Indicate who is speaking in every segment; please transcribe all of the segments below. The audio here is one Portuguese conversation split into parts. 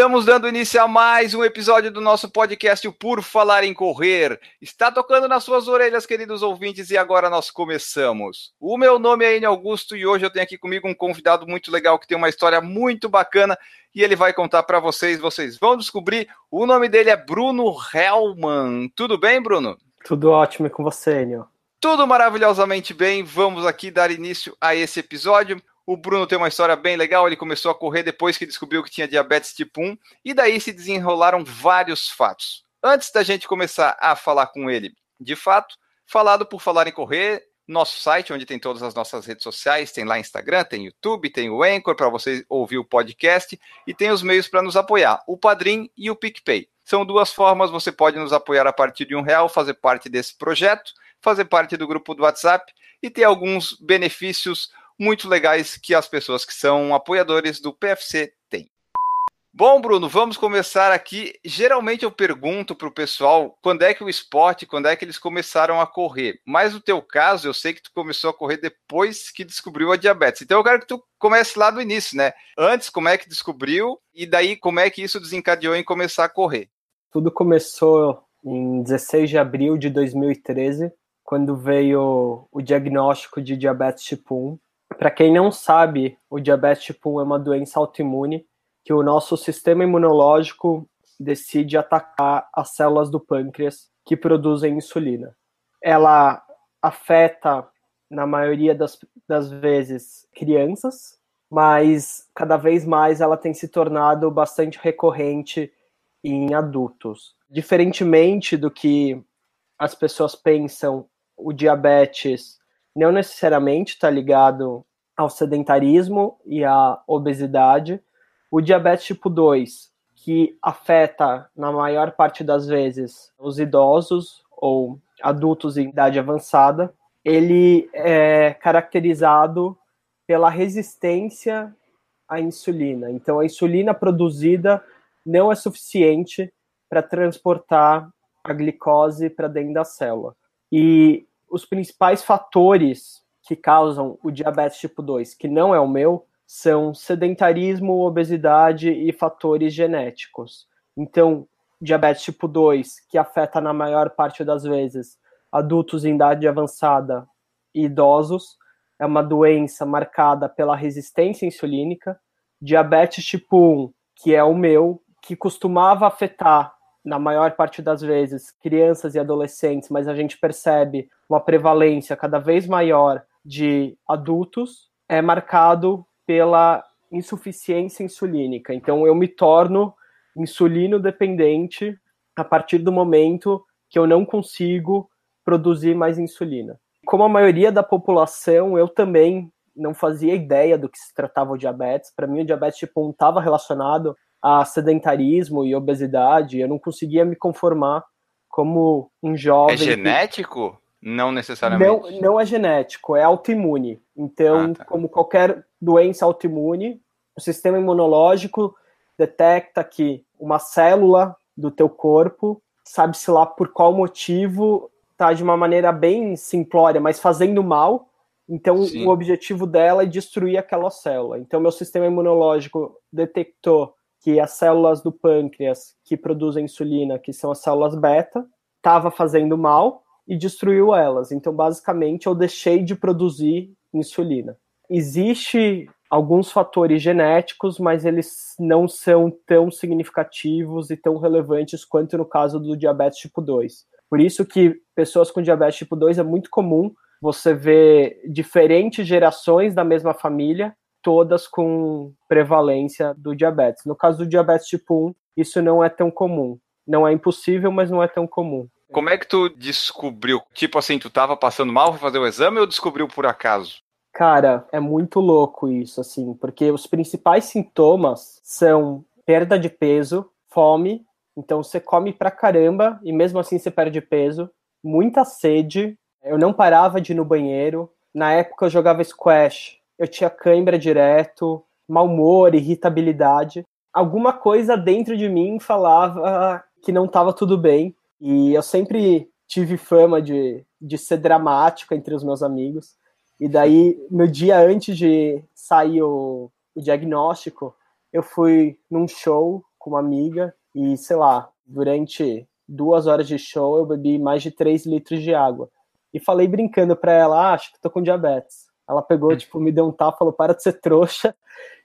Speaker 1: Estamos dando início a mais um episódio do nosso podcast o Por Falar em Correr. Está tocando nas suas orelhas, queridos ouvintes, e agora nós começamos. O meu nome é Enio Augusto e hoje eu tenho aqui comigo um convidado muito legal que tem uma história muito bacana e ele vai contar para vocês. Vocês vão descobrir. O nome dele é Bruno Hellman. Tudo bem, Bruno?
Speaker 2: Tudo ótimo e com você, Enio.
Speaker 1: Tudo maravilhosamente bem. Vamos aqui dar início a esse episódio. O Bruno tem uma história bem legal. Ele começou a correr depois que descobriu que tinha diabetes tipo 1 e daí se desenrolaram vários fatos. Antes da gente começar a falar com ele, de fato, falado por falar em correr, nosso site, onde tem todas as nossas redes sociais, tem lá Instagram, tem YouTube, tem o Anchor para você ouvir o podcast e tem os meios para nos apoiar, o Padrim e o PicPay. São duas formas, você pode nos apoiar a partir de um real, fazer parte desse projeto, fazer parte do grupo do WhatsApp e ter alguns benefícios muito legais que as pessoas que são apoiadores do PFC têm. Bom, Bruno, vamos começar aqui. Geralmente eu pergunto para o pessoal quando é que o esporte, quando é que eles começaram a correr. Mas no teu caso, eu sei que tu começou a correr depois que descobriu a diabetes. Então eu quero que tu comece lá do início, né? Antes, como é que descobriu e daí como é que isso desencadeou em começar a correr?
Speaker 2: Tudo começou em 16 de abril de 2013, quando veio o diagnóstico de diabetes tipo 1 para quem não sabe, o diabetes tipo 1 é uma doença autoimune que o nosso sistema imunológico decide atacar as células do pâncreas que produzem insulina. Ela afeta, na maioria das, das vezes, crianças, mas cada vez mais ela tem se tornado bastante recorrente em adultos. Diferentemente do que as pessoas pensam, o diabetes não necessariamente está ligado ao sedentarismo e à obesidade. O diabetes tipo 2, que afeta, na maior parte das vezes, os idosos ou adultos em idade avançada, ele é caracterizado pela resistência à insulina. Então, a insulina produzida não é suficiente para transportar a glicose para dentro da célula. E os principais fatores que causam o diabetes tipo 2, que não é o meu, são sedentarismo, obesidade e fatores genéticos. Então, diabetes tipo 2, que afeta na maior parte das vezes adultos em idade avançada e idosos, é uma doença marcada pela resistência insulínica. Diabetes tipo 1, que é o meu, que costumava afetar na maior parte das vezes crianças e adolescentes, mas a gente percebe uma prevalência cada vez maior de adultos é marcado pela insuficiência insulínica. Então, eu me torno insulino dependente a partir do momento que eu não consigo produzir mais insulina. Como a maioria da população, eu também não fazia ideia do que se tratava o diabetes. Para mim, o diabetes tipo 1 estava relacionado a sedentarismo e obesidade. Eu não conseguia me conformar como um jovem. É
Speaker 1: genético? Não necessariamente.
Speaker 2: Não, não é genético, é autoimune. Então, ah, tá. como qualquer doença autoimune, o sistema imunológico detecta que uma célula do teu corpo, sabe-se lá por qual motivo, tá de uma maneira bem simplória, mas fazendo mal. Então, Sim. o objetivo dela é destruir aquela célula. Então, meu sistema imunológico detectou que as células do pâncreas que produzem insulina, que são as células beta, estava fazendo mal e destruiu elas. Então, basicamente, eu deixei de produzir insulina. Existe alguns fatores genéticos, mas eles não são tão significativos e tão relevantes quanto no caso do diabetes tipo 2. Por isso que pessoas com diabetes tipo 2 é muito comum você ver diferentes gerações da mesma família, todas com prevalência do diabetes. No caso do diabetes tipo 1, isso não é tão comum. Não é impossível, mas não é tão comum.
Speaker 1: Como é que tu descobriu? Tipo assim, tu tava passando mal, foi fazer o exame ou descobriu por acaso?
Speaker 2: Cara, é muito louco isso, assim, porque os principais sintomas são perda de peso, fome, então você come pra caramba e mesmo assim você perde peso, muita sede, eu não parava de ir no banheiro, Na época eu jogava squash, eu tinha cãibra direto, mau humor, irritabilidade. Alguma coisa dentro de mim falava que não estava tudo bem. E eu sempre tive fama de, de ser dramático entre os meus amigos. E daí, no dia antes de sair o, o diagnóstico, eu fui num show com uma amiga e, sei lá, durante duas horas de show eu bebi mais de três litros de água. E falei brincando pra ela, ah, acho que tô com diabetes. Ela pegou, tipo, me deu um tapa, falou, para de ser trouxa.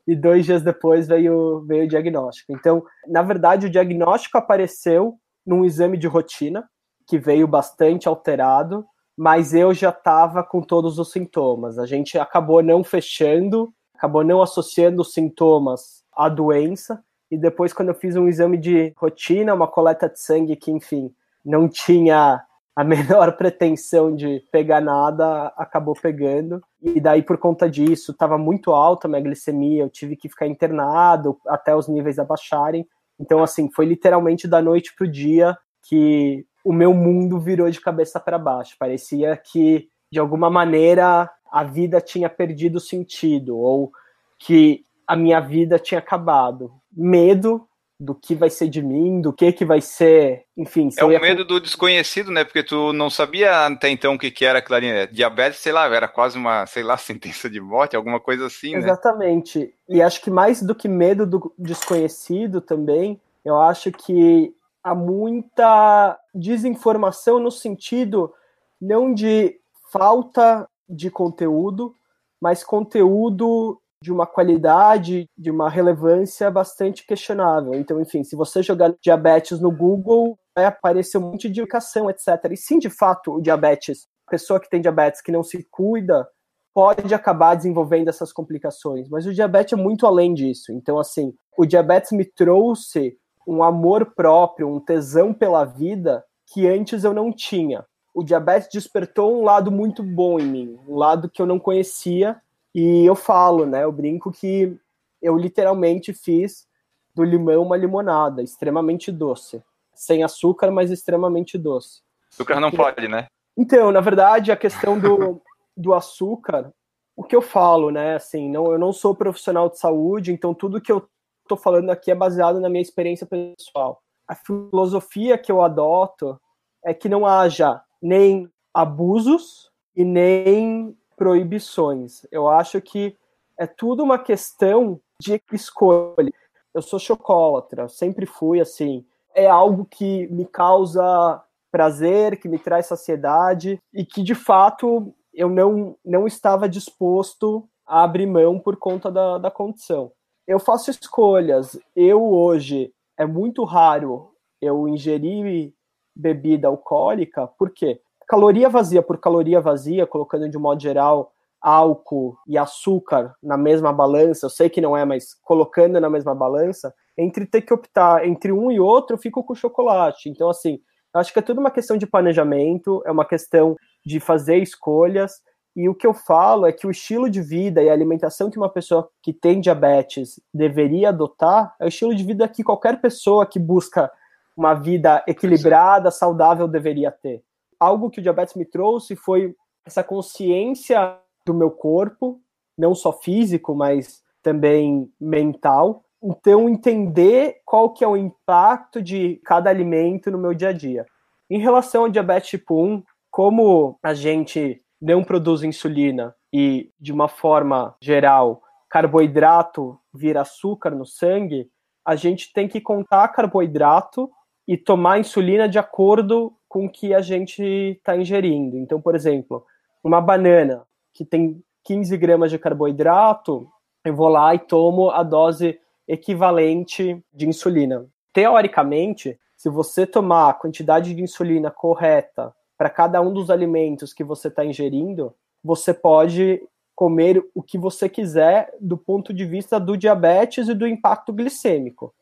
Speaker 2: E dois dias depois veio, veio o diagnóstico. Então, na verdade, o diagnóstico apareceu num exame de rotina, que veio bastante alterado, mas eu já estava com todos os sintomas. A gente acabou não fechando, acabou não associando os sintomas à doença, e depois, quando eu fiz um exame de rotina, uma coleta de sangue que, enfim, não tinha a menor pretensão de pegar nada, acabou pegando. E daí, por conta disso, estava muito alta a minha glicemia, eu tive que ficar internado até os níveis abaixarem. Então, assim, foi literalmente da noite pro dia que o meu mundo virou de cabeça para baixo. Parecia que, de alguma maneira, a vida tinha perdido sentido, ou que a minha vida tinha acabado. Medo do que vai ser de mim, do que que vai ser, enfim.
Speaker 1: É o ia... medo do desconhecido, né? Porque tu não sabia até então o que que era clarinete. Diabetes, sei lá, era quase uma, sei lá, sentença de morte, alguma coisa assim,
Speaker 2: né? Exatamente. E acho que mais do que medo do desconhecido também, eu acho que há muita desinformação no sentido não de falta de conteúdo, mas conteúdo de uma qualidade, de uma relevância bastante questionável. Então, enfim, se você jogar diabetes no Google, vai aparecer um monte de indicação, etc. E sim, de fato, o diabetes, pessoa que tem diabetes que não se cuida, pode acabar desenvolvendo essas complicações. Mas o diabetes é muito além disso. Então, assim, o diabetes me trouxe um amor próprio, um tesão pela vida que antes eu não tinha. O diabetes despertou um lado muito bom em mim, um lado que eu não conhecia e eu falo, né? Eu brinco que eu literalmente fiz do limão uma limonada, extremamente doce. Sem açúcar, mas extremamente doce.
Speaker 1: Açúcar não pode, né?
Speaker 2: Então, na verdade, a questão do, do açúcar, o que eu falo, né? Assim, não, eu não sou profissional de saúde, então tudo que eu tô falando aqui é baseado na minha experiência pessoal. A filosofia que eu adoto é que não haja nem abusos e nem proibições. Eu acho que é tudo uma questão de escolha. Eu sou chocolatra, sempre fui assim. É algo que me causa prazer, que me traz saciedade e que de fato eu não, não estava disposto a abrir mão por conta da, da condição. Eu faço escolhas. Eu hoje é muito raro eu ingerir bebida alcoólica, por quê? Caloria vazia por caloria vazia, colocando de modo geral álcool e açúcar na mesma balança, eu sei que não é, mas colocando na mesma balança, entre ter que optar entre um e outro, eu fico com chocolate. Então, assim, acho que é tudo uma questão de planejamento, é uma questão de fazer escolhas. E o que eu falo é que o estilo de vida e a alimentação que uma pessoa que tem diabetes deveria adotar é o estilo de vida que qualquer pessoa que busca uma vida equilibrada, saudável deveria ter algo que o diabetes me trouxe foi essa consciência do meu corpo, não só físico, mas também mental. Então, entender qual que é o impacto de cada alimento no meu dia a dia. Em relação ao diabetes tipo 1, como a gente não produz insulina e, de uma forma geral, carboidrato vira açúcar no sangue, a gente tem que contar carboidrato e tomar insulina de acordo com que a gente está ingerindo. Então, por exemplo, uma banana que tem 15 gramas de carboidrato, eu vou lá e tomo a dose equivalente de insulina. Teoricamente, se você tomar a quantidade de insulina correta para cada um dos alimentos que você está ingerindo, você pode comer o que você quiser do ponto de vista do diabetes e do impacto glicêmico.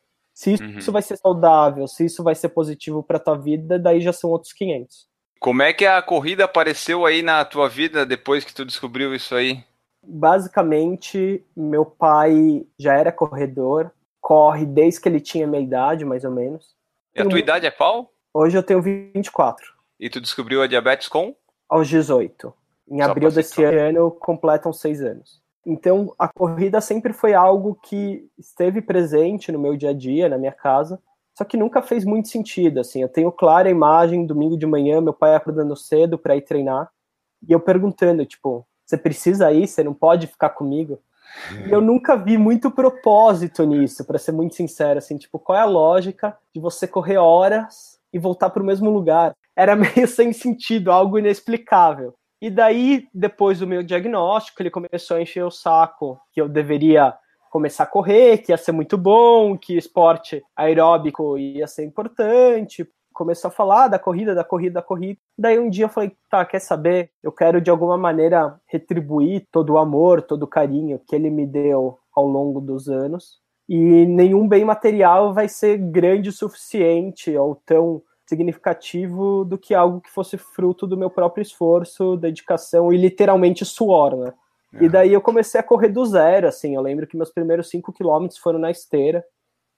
Speaker 2: Se isso, uhum. vai ser saudável, se isso vai ser positivo para tua vida, daí já são outros 500.
Speaker 1: Como é que a corrida apareceu aí na tua vida depois que tu descobriu isso aí?
Speaker 2: Basicamente, meu pai já era corredor, corre desde que ele tinha minha idade, mais ou menos.
Speaker 1: E a tua idade é qual?
Speaker 2: Hoje eu tenho 24.
Speaker 1: E tu descobriu a diabetes com?
Speaker 2: Aos 18. Em abril desse ano completam seis anos. Então, a corrida sempre foi algo que esteve presente no meu dia a dia, na minha casa, só que nunca fez muito sentido, assim. Eu tenho clara a imagem, domingo de manhã, meu pai acordando cedo para ir treinar, e eu perguntando, tipo, você precisa ir? Você não pode ficar comigo? E eu nunca vi muito propósito nisso, para ser muito sincero, assim, tipo, qual é a lógica de você correr horas e voltar para o mesmo lugar? Era meio sem sentido, algo inexplicável. E daí, depois do meu diagnóstico, ele começou a encher o saco que eu deveria começar a correr, que ia ser muito bom, que esporte aeróbico ia ser importante. Começou a falar da corrida, da corrida, da corrida. Daí um dia eu falei, tá, quer saber? Eu quero de alguma maneira retribuir todo o amor, todo o carinho que ele me deu ao longo dos anos. E nenhum bem material vai ser grande o suficiente ou tão significativo do que algo que fosse fruto do meu próprio esforço, dedicação e literalmente suor, né? E daí eu comecei a correr do zero, assim, eu lembro que meus primeiros cinco quilômetros foram na esteira,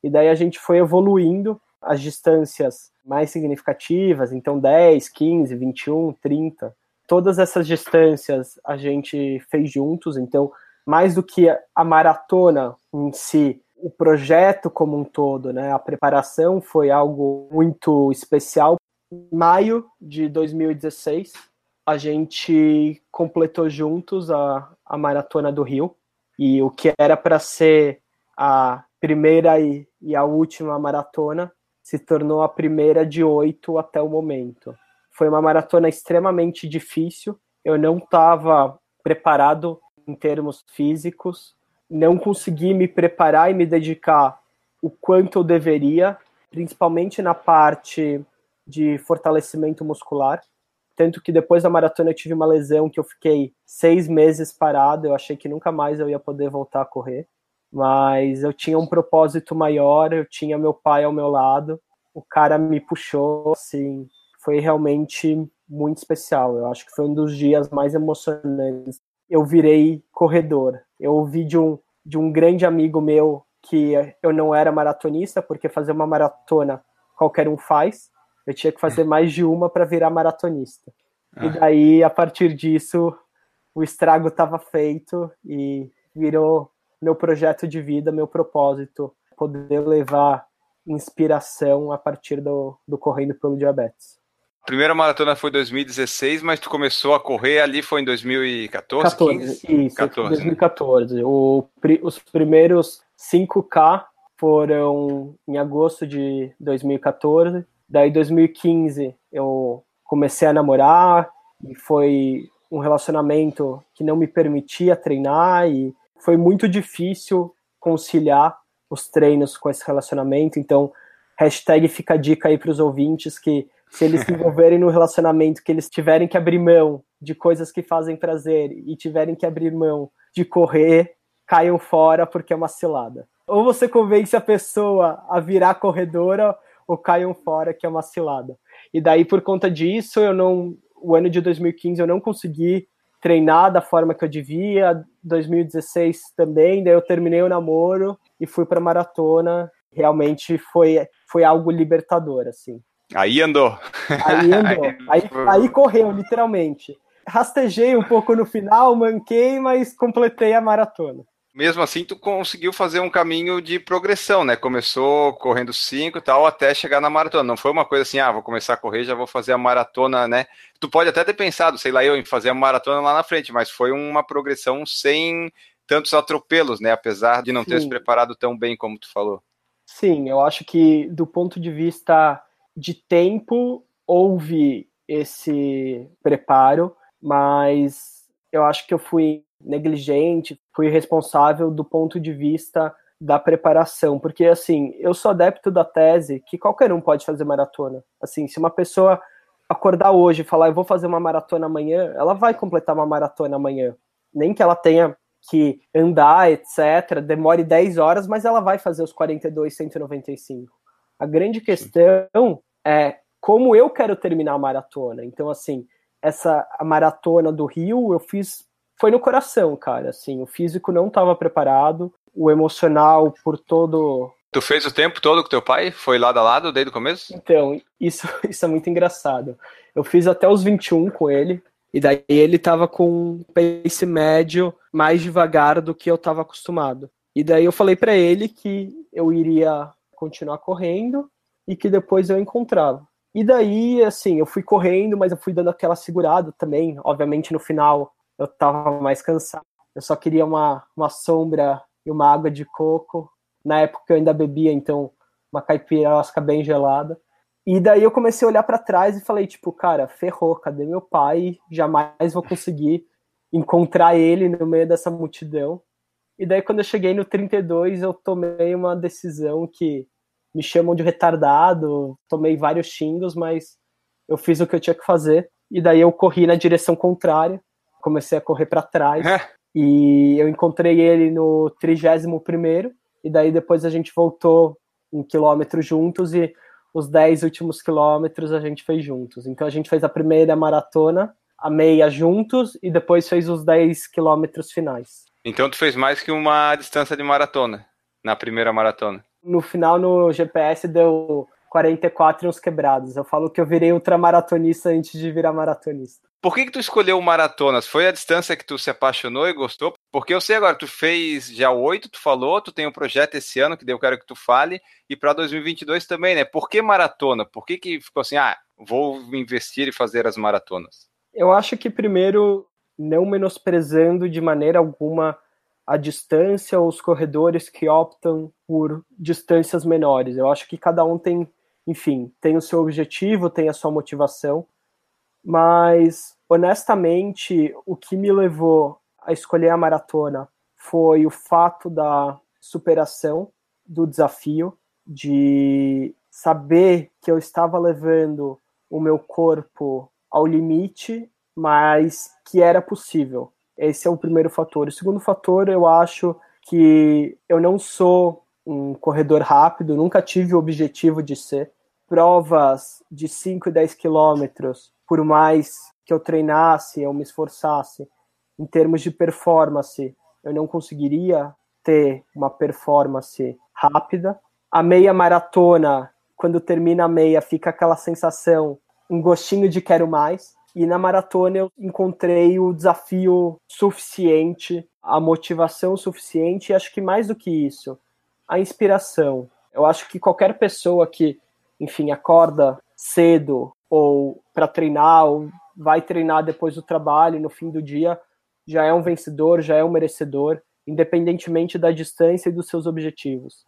Speaker 2: e daí a gente foi evoluindo as distâncias mais significativas, então 10, 15, 21, 30, todas essas distâncias a gente fez juntos, então mais do que a maratona em si, o projeto como um todo, né, a preparação foi algo muito especial. Em maio de 2016, a gente completou juntos a, a Maratona do Rio, e o que era para ser a primeira e, e, a última maratona se tornou a primeira de oito até o momento. Foi uma maratona extremamente difícil, eu não estava preparado em termos físicos, não consegui me preparar e me dedicar o quanto eu deveria, principalmente na parte de fortalecimento muscular. Tanto que depois da maratona eu tive uma lesão que eu fiquei seis meses parado, eu achei que nunca mais eu ia poder voltar a correr. Mas eu tinha um propósito maior, eu tinha meu pai ao meu lado, o cara me puxou, assim, foi realmente muito especial. Eu acho que foi um dos dias mais emocionantes eu virei corredor. Eu ouvi de um, de um grande amigo meu que eu não era maratonista, porque fazer uma maratona qualquer um faz. Eu tinha que fazer mais de uma para virar maratonista. Ah. E daí, a partir disso, o estrago estava feito e virou meu projeto de vida, meu propósito, poder levar inspiração a partir do, do Correndo pelo Diabetes
Speaker 1: primeira maratona foi em 2016, mas tu começou a correr ali foi em 2014?
Speaker 2: 14, 15? isso, 14, 2014. Né? O, os primeiros 5K foram em agosto de 2014. Daí, 2015, eu comecei a namorar e foi um relacionamento que não me permitia treinar e foi muito difícil conciliar os treinos com esse relacionamento. Então, hashtag fica a dica aí para os ouvintes que se eles se envolverem no relacionamento, que eles tiverem que abrir mão de coisas que fazem prazer e tiverem que abrir mão de correr, caiam fora porque é uma cilada. Ou você convence a pessoa a virar corredora, ou caiam fora que é uma cilada. E daí, por conta disso, eu não. O ano de 2015 eu não consegui treinar da forma que eu devia. 2016 também, daí eu terminei o namoro e fui para maratona. Realmente foi, foi algo libertador, assim.
Speaker 1: Aí andou.
Speaker 2: Aí andou. aí, aí correu, literalmente. Rastejei um pouco no final, manquei, mas completei a maratona.
Speaker 1: Mesmo assim, tu conseguiu fazer um caminho de progressão, né? Começou correndo 5 e tal, até chegar na maratona. Não foi uma coisa assim, ah, vou começar a correr, já vou fazer a maratona, né? Tu pode até ter pensado, sei lá, eu em fazer a maratona lá na frente, mas foi uma progressão sem tantos atropelos, né? Apesar de não Sim. ter se preparado tão bem como tu falou.
Speaker 2: Sim, eu acho que do ponto de vista de tempo houve esse preparo, mas eu acho que eu fui negligente, fui responsável do ponto de vista da preparação, porque assim, eu sou adepto da tese que qualquer um pode fazer maratona. Assim, se uma pessoa acordar hoje e falar eu vou fazer uma maratona amanhã, ela vai completar uma maratona amanhã. Nem que ela tenha que andar, etc, demore 10 horas, mas ela vai fazer os 42 195. A grande questão é como eu quero terminar a maratona. Então, assim, essa a maratona do Rio eu fiz foi no coração, cara. Assim, o físico não estava preparado, o emocional por todo.
Speaker 1: Tu fez o tempo todo com teu pai? Foi lado a lado desde o começo?
Speaker 2: Então, isso, isso é muito engraçado. Eu fiz até os 21 com ele, E daí ele tava com um pace médio mais devagar do que eu tava acostumado. E daí eu falei para ele que eu iria continuar correndo e que depois eu encontrava. E daí, assim, eu fui correndo, mas eu fui dando aquela segurada também. Obviamente, no final, eu tava mais cansado. Eu só queria uma, uma sombra e uma água de coco. Na época eu ainda bebia, então, uma caipirosca bem gelada. E daí eu comecei a olhar para trás e falei, tipo, cara, ferrou, cadê meu pai? Jamais vou conseguir encontrar ele no meio dessa multidão. E daí quando eu cheguei no 32, eu tomei uma decisão que me chamam de retardado, tomei vários xingos, mas eu fiz o que eu tinha que fazer. E daí eu corri na direção contrária, comecei a correr para trás. É. E eu encontrei ele no 31 primeiro, e daí depois a gente voltou um quilômetro juntos e os 10 últimos quilômetros a gente fez juntos. Então a gente fez a primeira maratona, a meia juntos e depois fez os 10 quilômetros finais.
Speaker 1: Então tu fez mais que uma distância de maratona na primeira maratona.
Speaker 2: No final no GPS deu 44 e uns quebrados. Eu falo que eu virei ultramaratonista antes de virar maratonista.
Speaker 1: Por que, que tu escolheu maratonas? Foi a distância que tu se apaixonou e gostou? Porque eu sei agora, tu fez já oito, tu falou, tu tem um projeto esse ano que eu quero que tu fale, e para 2022 também, né? Por que maratona? Por que, que ficou assim, ah, vou investir e fazer as maratonas?
Speaker 2: Eu acho que primeiro, não menosprezando de maneira alguma a distância ou os corredores que optam por distâncias menores. Eu acho que cada um tem enfim, tem o seu objetivo, tem a sua motivação, mas honestamente, o que me levou a escolher a maratona foi o fato da superação do desafio, de saber que eu estava levando o meu corpo ao limite, mas que era possível. Esse é o primeiro fator. O segundo fator, eu acho que eu não sou um corredor rápido, nunca tive o objetivo de ser provas de 5 e 10 quilômetros, por mais que eu treinasse, eu me esforçasse, em termos de performance, eu não conseguiria ter uma performance rápida. A meia maratona, quando termina a meia, fica aquela sensação, um gostinho de quero mais. E na maratona eu encontrei o desafio suficiente, a motivação suficiente, e acho que mais do que isso, a inspiração. Eu acho que qualquer pessoa que enfim, acorda cedo ou para treinar ou vai treinar depois do trabalho no fim do dia, já é um vencedor, já é um merecedor, independentemente da distância e dos seus objetivos.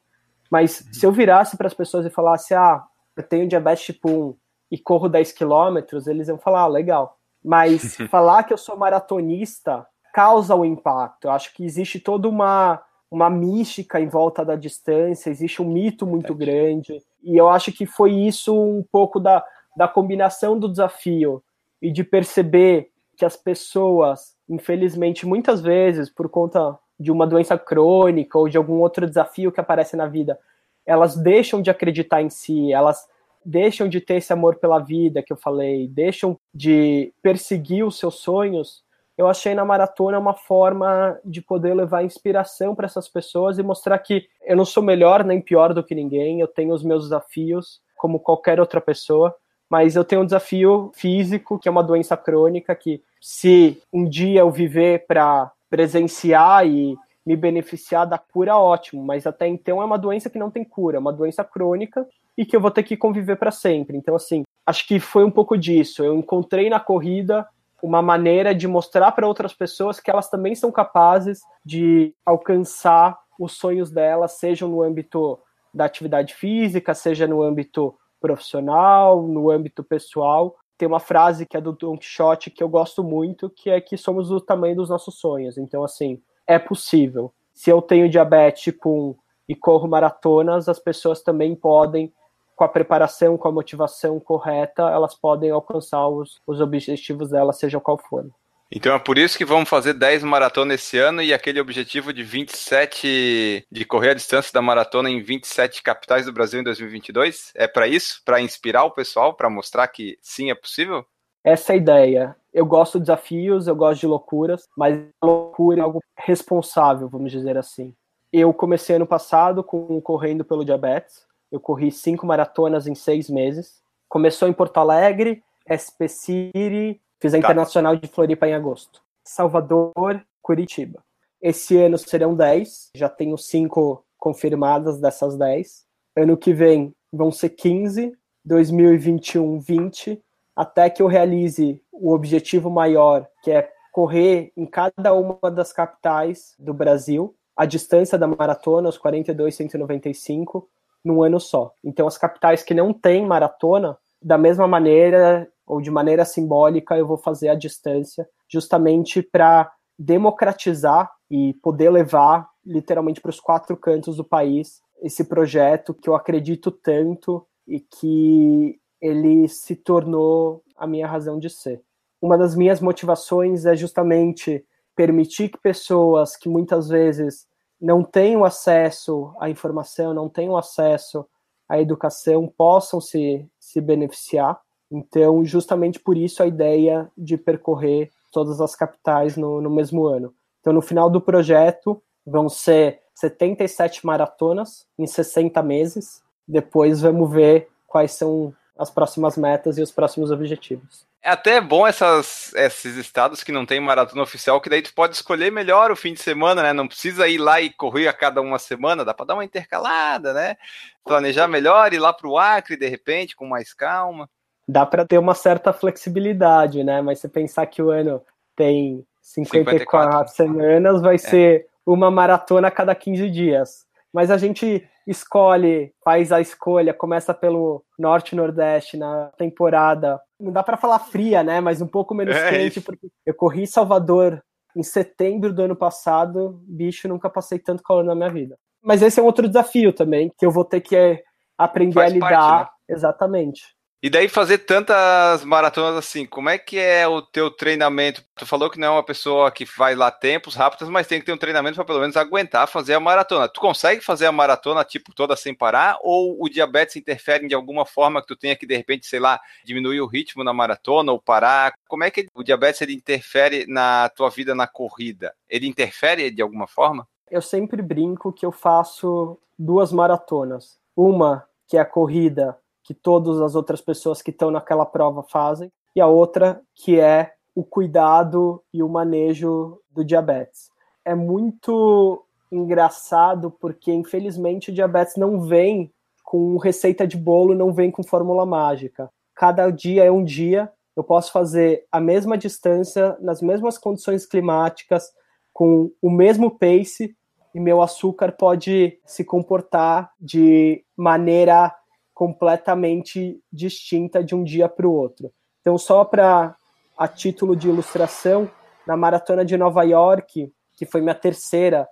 Speaker 2: Mas uhum. se eu virasse para as pessoas e falasse, ah, eu tenho diabetes tipo 1 e corro 10 quilômetros, eles iam falar, ah, legal. Mas falar que eu sou maratonista causa o impacto. Eu acho que existe toda uma, uma mística em volta da distância, existe um mito muito grande. E eu acho que foi isso um pouco da, da combinação do desafio e de perceber que as pessoas, infelizmente, muitas vezes, por conta de uma doença crônica ou de algum outro desafio que aparece na vida, elas deixam de acreditar em si, elas deixam de ter esse amor pela vida que eu falei, deixam de perseguir os seus sonhos eu achei na maratona uma forma de poder levar inspiração para essas pessoas e mostrar que eu não sou melhor nem pior do que ninguém, eu tenho os meus desafios como qualquer outra pessoa, mas eu tenho um desafio físico, que é uma doença crônica, que se um dia eu viver para presenciar e me beneficiar da cura, ótimo, mas até então é uma doença que não tem cura, é uma doença crônica e que eu vou ter que conviver para sempre. Então, assim, acho que foi um pouco disso. Eu encontrei na corrida uma maneira de mostrar para outras pessoas que elas também são capazes de alcançar os sonhos delas, seja no âmbito da atividade física, seja no âmbito profissional, no âmbito pessoal. Tem uma frase que é do Don Quixote que eu gosto muito, que é que somos o tamanho dos nossos sonhos. Então, assim, é possível. Se eu tenho diabetes tipo 1 e corro maratonas, as pessoas também podem com a preparação, com a motivação correta, elas podem alcançar os, os objetivos delas, seja qual for.
Speaker 1: Então é por isso que vamos fazer 10 maratonas esse ano e aquele objetivo de 27 de correr a distância da maratona em 27 capitais do Brasil em 2022? É para isso? Para inspirar o pessoal, para mostrar que sim é possível?
Speaker 2: Essa é a ideia. Eu gosto de desafios, eu gosto de loucuras, mas loucura é algo responsável, vamos dizer assim. Eu comecei ano passado com correndo pelo diabetes, eu corri cinco maratonas em seis meses. Começou em Porto Alegre, SP City, Fiz a tá. Internacional de Floripa em agosto. Salvador, Curitiba. Esse ano serão 10, já tenho 5 confirmadas dessas 10. Ano que vem vão ser 15, 2021, 20, até que eu realize o objetivo maior, que é correr em cada uma das capitais do Brasil, a distância da maratona, os 42, 195, num ano só. Então, as capitais que não têm maratona, da mesma maneira ou de maneira simbólica, eu vou fazer a distância, justamente para democratizar e poder levar literalmente para os quatro cantos do país esse projeto que eu acredito tanto e que ele se tornou a minha razão de ser. Uma das minhas motivações é justamente permitir que pessoas que muitas vezes não tenham acesso à informação, não tenham acesso à educação, possam se, se beneficiar. Então, justamente por isso a ideia de percorrer todas as capitais no, no mesmo ano. Então, no final do projeto, vão ser 77 maratonas em 60 meses. Depois vamos ver quais são as próximas metas e os próximos objetivos.
Speaker 1: É até bom essas, esses estados que não tem maratona oficial, que daí tu pode escolher melhor o fim de semana, né? Não precisa ir lá e correr a cada uma semana, dá para dar uma intercalada, né? Planejar melhor, ir lá para o Acre de repente, com mais calma.
Speaker 2: Dá para ter uma certa flexibilidade, né? Mas se pensar que o ano tem 54, 54. semanas, vai é. ser uma maratona a cada 15 dias. Mas a gente escolhe, faz a escolha, começa pelo norte nordeste na temporada. Não dá para falar fria, né? Mas um pouco menos é quente, isso. porque eu corri Salvador em setembro do ano passado, bicho, nunca passei tanto calor na minha vida. Mas esse é um outro desafio também, que eu vou ter que aprender Faz a lidar. Parte, né? Exatamente.
Speaker 1: E daí fazer tantas maratonas assim, como é que é o teu treinamento? Tu falou que não é uma pessoa que vai lá tempos rápidos, mas tem que ter um treinamento para pelo menos aguentar fazer a maratona. Tu consegue fazer a maratona tipo toda sem parar ou o diabetes interfere de alguma forma que tu tenha que de repente, sei lá, diminuir o ritmo na maratona ou parar? Como é que o diabetes ele interfere na tua vida na corrida? Ele interfere de alguma forma?
Speaker 2: Eu sempre brinco que eu faço duas maratonas. Uma que é a corrida que todas as outras pessoas que estão naquela prova fazem, e a outra que é o cuidado e o manejo do diabetes. É muito engraçado porque, infelizmente, o diabetes não vem com receita de bolo, não vem com fórmula mágica. Cada dia é um dia, eu posso fazer a mesma distância, nas mesmas condições climáticas, com o mesmo pace, e meu açúcar pode se comportar de maneira completamente distinta de um dia para o outro. Então, só para a título de ilustração, na maratona de Nova York, que foi minha terceira,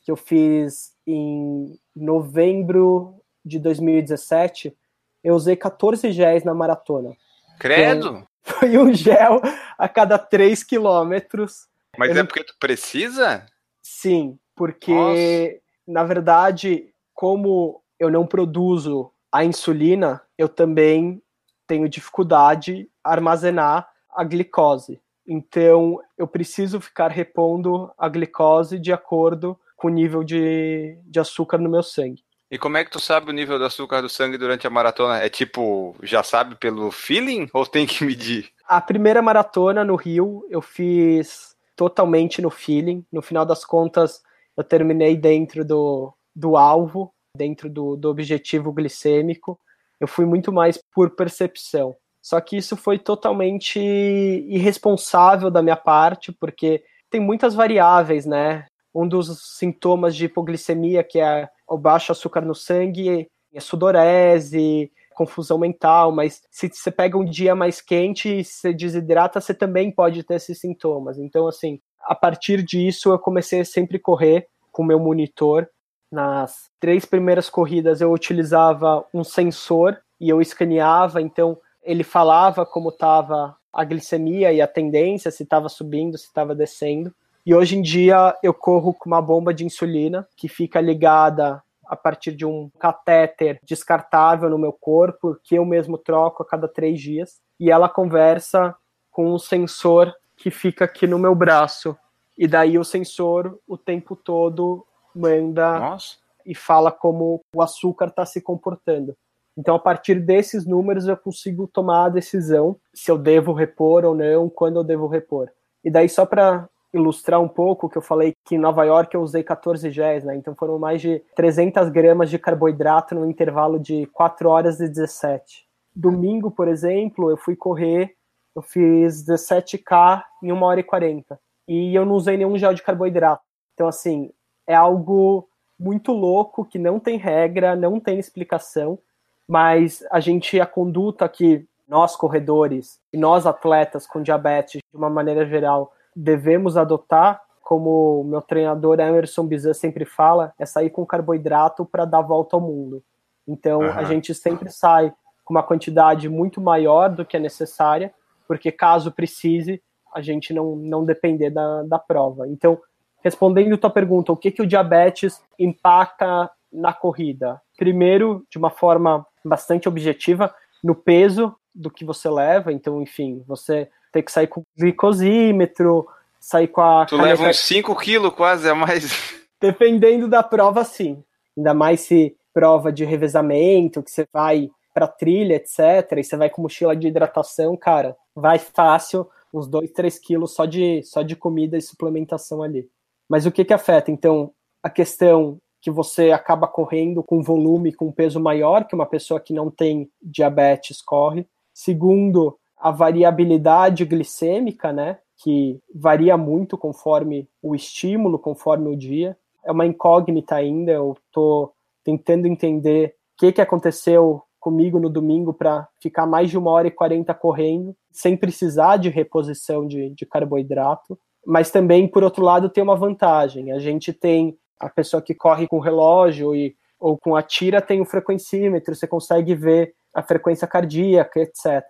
Speaker 2: que eu fiz em novembro de 2017, eu usei 14 géis na maratona.
Speaker 1: Credo!
Speaker 2: Então, foi um gel a cada 3 quilômetros.
Speaker 1: Mas eu é porque tu precisa?
Speaker 2: Sim, porque, Nossa. na verdade, como eu não produzo a insulina, eu também tenho dificuldade a armazenar a glicose. Então, eu preciso ficar repondo a glicose de acordo com o nível de, de açúcar no meu sangue.
Speaker 1: E como é que tu sabe o nível do açúcar do sangue durante a maratona? É tipo, já sabe pelo feeling ou tem que medir?
Speaker 2: A primeira maratona no Rio eu fiz totalmente no feeling. No final das contas, eu terminei dentro do, do alvo dentro do, do objetivo glicêmico. Eu fui muito mais por percepção. Só que isso foi totalmente irresponsável da minha parte, porque tem muitas variáveis, né? Um dos sintomas de hipoglicemia, que é o baixo açúcar no sangue, é sudorese, confusão mental, mas se você pega um dia mais quente e se desidrata, você também pode ter esses sintomas. Então, assim, a partir disso, eu comecei a sempre correr com o meu monitor nas três primeiras corridas eu utilizava um sensor e eu escaneava, então ele falava como estava a glicemia e a tendência, se estava subindo, se estava descendo. E hoje em dia eu corro com uma bomba de insulina que fica ligada a partir de um catéter descartável no meu corpo, que eu mesmo troco a cada três dias, e ela conversa com um sensor que fica aqui no meu braço. E daí o sensor o tempo todo manda Nossa. e fala como o açúcar está se comportando. Então, a partir desses números, eu consigo tomar a decisão se eu devo repor ou não, quando eu devo repor. E daí, só para ilustrar um pouco, que eu falei que em Nova York eu usei 14 géis, né? Então foram mais de 300 gramas de carboidrato no intervalo de 4 horas e 17. Domingo, por exemplo, eu fui correr, eu fiz 17K em 1 hora e 40. E eu não usei nenhum gel de carboidrato. Então, assim, é algo muito louco, que não tem regra, não tem explicação, mas a gente, a conduta que nós corredores e nós atletas com diabetes, de uma maneira geral, devemos adotar, como o meu treinador Emerson Bizan sempre fala, é sair com carboidrato para dar volta ao mundo. Então, uhum. a gente sempre sai com uma quantidade muito maior do que é necessária, porque caso precise, a gente não, não depender da, da prova. Então, respondendo tua pergunta, o que, que o diabetes impacta na corrida? Primeiro, de uma forma bastante objetiva, no peso do que você leva. Então, enfim, você tem que sair com o glicosímetro, sair com a.
Speaker 1: Tu caneta... leva uns 5 quilos quase a mais.
Speaker 2: Dependendo da prova, sim. Ainda mais se prova de revezamento, que você vai para trilha, etc., e você vai com mochila de hidratação, cara, vai fácil, uns 2, 3 quilos só de, só de comida e suplementação ali. Mas o que que afeta? Então, a questão que você acaba correndo com volume, com peso maior que uma pessoa que não tem diabetes corre. Segundo, a variabilidade glicêmica, né, que varia muito conforme o estímulo, conforme o dia. É uma incógnita ainda, eu estou tentando entender o que, que aconteceu comigo no domingo para ficar mais de uma hora e quarenta correndo, sem precisar de reposição de, de carboidrato. Mas também, por outro lado, tem uma vantagem. A gente tem a pessoa que corre com relógio e, ou com a tira tem o frequencímetro, você consegue ver a frequência cardíaca, etc.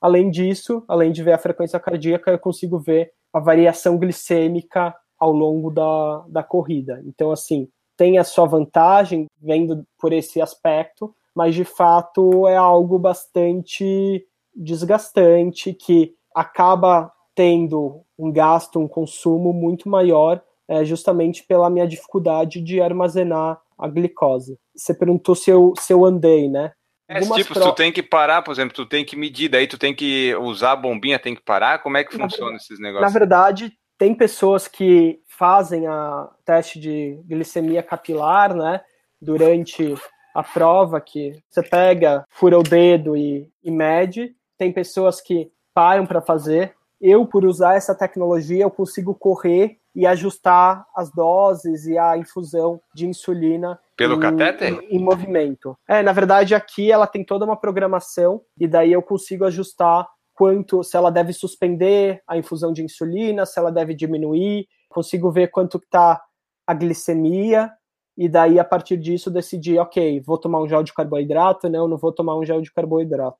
Speaker 2: Além disso, além de ver a frequência cardíaca, eu consigo ver a variação glicêmica ao longo da, da corrida. Então, assim, tem a sua vantagem vendo por esse aspecto, mas de fato é algo bastante desgastante que acaba tendo um gasto, um consumo muito maior, é, justamente pela minha dificuldade de armazenar a glicose. Você perguntou se eu, se eu andei, né?
Speaker 1: É, tipo, pro... tu tem que parar, por exemplo, tu tem que medir, daí tu tem que usar a bombinha, tem que parar, como é que na funciona verdade, esses negócios?
Speaker 2: Na verdade, tem pessoas que fazem a teste de glicemia capilar, né, durante a prova, que você pega, fura o dedo e, e mede, tem pessoas que param para fazer, eu, por usar essa tecnologia, eu consigo correr e ajustar as doses e a infusão de insulina
Speaker 1: pelo em, catéter?
Speaker 2: Em, em, movimento. É, na verdade, aqui ela tem toda uma programação e daí eu consigo ajustar quanto, se ela deve suspender a infusão de insulina, se ela deve diminuir, consigo ver quanto está a glicemia e daí a partir disso decidir, ok, vou tomar um gel de carboidrato, não, não vou tomar um gel de carboidrato.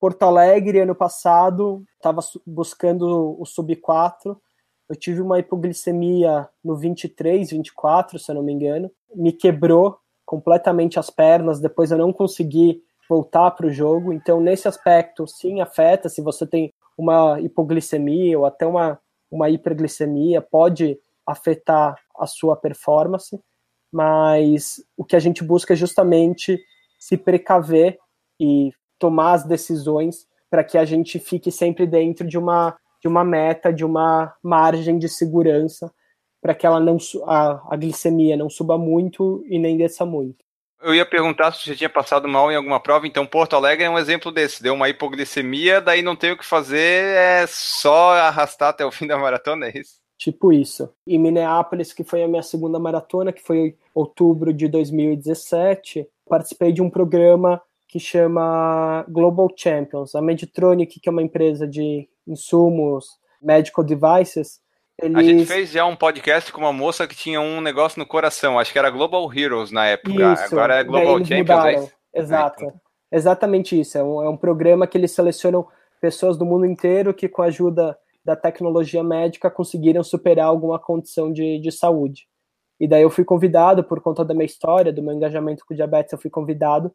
Speaker 2: Porto Alegre, ano passado, estava buscando o sub 4, eu tive uma hipoglicemia no 23, 24, se eu não me engano. Me quebrou completamente as pernas, depois eu não consegui voltar para o jogo. Então, nesse aspecto, sim, afeta. Se você tem uma hipoglicemia ou até uma, uma hiperglicemia, pode afetar a sua performance. Mas o que a gente busca é justamente se precaver e tomar as decisões para que a gente fique sempre dentro de uma de uma meta, de uma margem de segurança para que ela não a, a glicemia não suba muito e nem desça muito.
Speaker 1: Eu ia perguntar se você tinha passado mal em alguma prova, então Porto Alegre é um exemplo desse. Deu uma hipoglicemia, daí não tem o que fazer, é só arrastar até o fim da maratona, é isso?
Speaker 2: Tipo isso. Em Minneapolis, que foi a minha segunda maratona, que foi outubro de 2017, participei de um programa que chama Global Champions. A Medtronic, que é uma empresa de insumos, medical devices, eles...
Speaker 1: A gente fez já um podcast com uma moça que tinha um negócio no coração, acho que era Global Heroes na época, isso, agora é Global Champions. Mudaram.
Speaker 2: É Exato, é, exatamente isso. É um, é um programa que eles selecionam pessoas do mundo inteiro que, com a ajuda da tecnologia médica, conseguiram superar alguma condição de, de saúde. E daí eu fui convidado, por conta da minha história, do meu engajamento com diabetes, eu fui convidado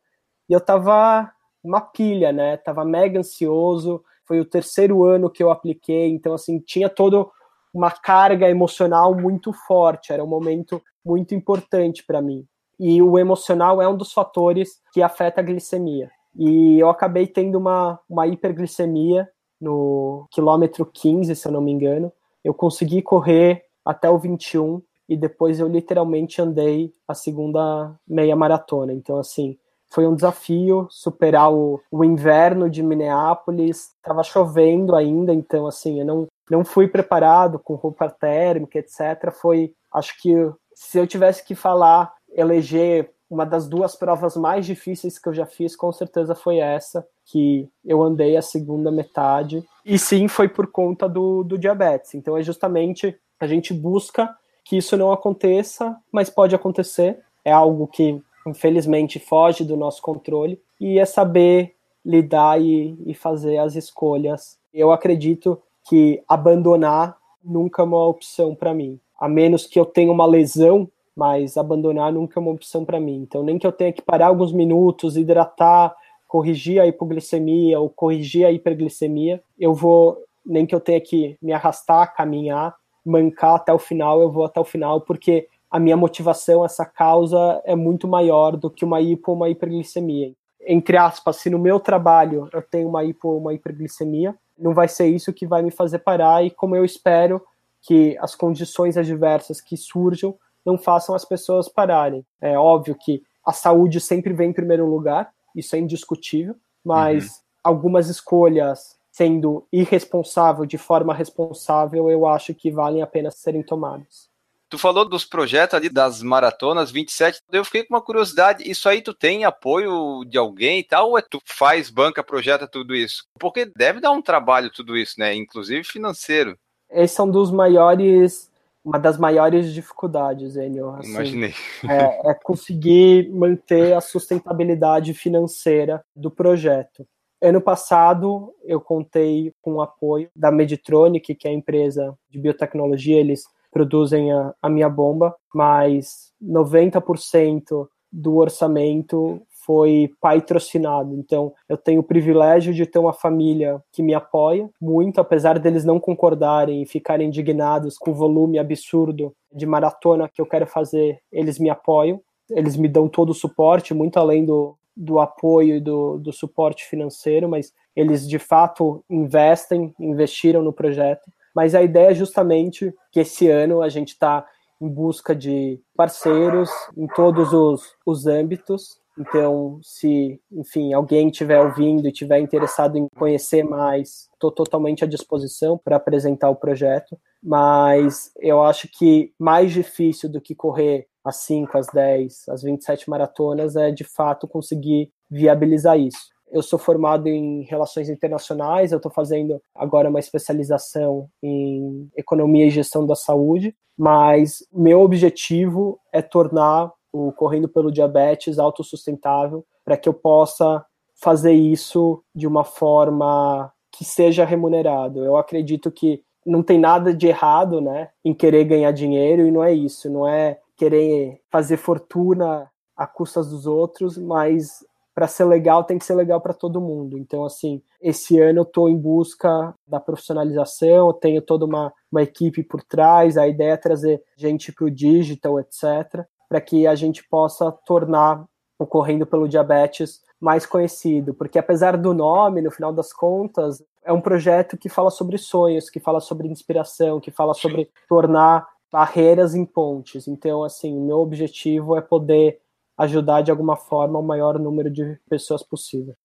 Speaker 2: e eu tava uma pilha, né? Tava mega ansioso. Foi o terceiro ano que eu apliquei, então assim, tinha todo uma carga emocional muito forte, era um momento muito importante para mim. e o emocional é um dos fatores que afeta a glicemia. E eu acabei tendo uma, uma hiperglicemia no quilômetro 15, se eu não me engano. Eu consegui correr até o 21 e depois eu literalmente andei a segunda meia maratona. Então, assim, foi um desafio superar o, o inverno de Minneapolis. Estava chovendo ainda, então, assim, eu não, não fui preparado com roupa térmica, etc. Foi, acho que se eu tivesse que falar, eleger uma das duas provas mais difíceis que eu já fiz, com certeza foi essa, que eu andei a segunda metade. E sim, foi por conta do, do diabetes. Então é justamente a gente busca que isso não aconteça, mas pode acontecer. É algo que, infelizmente, foge do nosso controle. E é saber lidar e, e fazer as escolhas. Eu acredito que abandonar nunca é uma opção para mim. A menos que eu tenha uma lesão mas abandonar nunca é uma opção para mim. Então, nem que eu tenha que parar alguns minutos, hidratar, corrigir a hipoglicemia ou corrigir a hiperglicemia, eu vou, nem que eu tenha que me arrastar, caminhar, mancar até o final, eu vou até o final, porque a minha motivação, essa causa é muito maior do que uma hipo ou uma hiperglicemia. Entre aspas, se no meu trabalho eu tenho uma hipo ou uma hiperglicemia, não vai ser isso que vai me fazer parar e como eu espero que as condições adversas que surjam não façam as pessoas pararem. É óbvio que a saúde sempre vem em primeiro lugar, isso é indiscutível, mas uhum. algumas escolhas sendo irresponsável de forma responsável, eu acho que valem a pena serem tomadas.
Speaker 1: Tu falou dos projetos ali das maratonas 27, eu fiquei com uma curiosidade, isso aí tu tem apoio de alguém e tal, ou é tu faz, banca, projeta tudo isso? Porque deve dar um trabalho tudo isso, né, inclusive financeiro.
Speaker 2: Esse é um dos maiores uma das maiores dificuldades, Enio. Assim,
Speaker 1: Imaginei.
Speaker 2: É, é, conseguir manter a sustentabilidade financeira do projeto. Ano passado, eu contei com o apoio da Meditronic, que é a empresa de biotecnologia, eles produzem a, a minha bomba, mas 90% do orçamento foi patrocinado. Então, eu tenho o privilégio de ter uma família que me apoia muito, apesar deles não concordarem e ficarem indignados com o volume absurdo de maratona que eu quero fazer, eles me apoiam. Eles me dão todo o suporte, muito além do, do apoio e do, do suporte financeiro, mas eles de fato investem, investiram no projeto. Mas a ideia é justamente que esse ano a gente está em busca de parceiros em todos os, os âmbitos então, se, enfim, alguém estiver ouvindo e estiver interessado em conhecer mais, estou totalmente à disposição para apresentar o projeto. Mas eu acho que mais difícil do que correr as 5, as 10, as 27 maratonas é, de fato, conseguir viabilizar isso. Eu sou formado em relações internacionais, eu estou fazendo agora uma especialização em economia e gestão da saúde, mas meu objetivo é tornar o Correndo pelo Diabetes autossustentável, para que eu possa fazer isso de uma forma que seja remunerado. Eu acredito que não tem nada de errado, né, em querer ganhar dinheiro e não é isso, não é querer fazer fortuna a custas dos outros, mas para ser legal tem que ser legal para todo mundo. Então, assim, esse ano eu estou em busca da profissionalização, eu tenho toda uma, uma equipe por trás, a ideia é trazer gente para o digital, etc para que a gente possa tornar o Correndo pelo Diabetes mais conhecido, porque apesar do nome, no final das contas, é um projeto que fala sobre sonhos, que fala sobre inspiração, que fala sobre tornar barreiras em pontes. Então, assim, meu objetivo é poder ajudar de alguma forma o maior número de pessoas possível.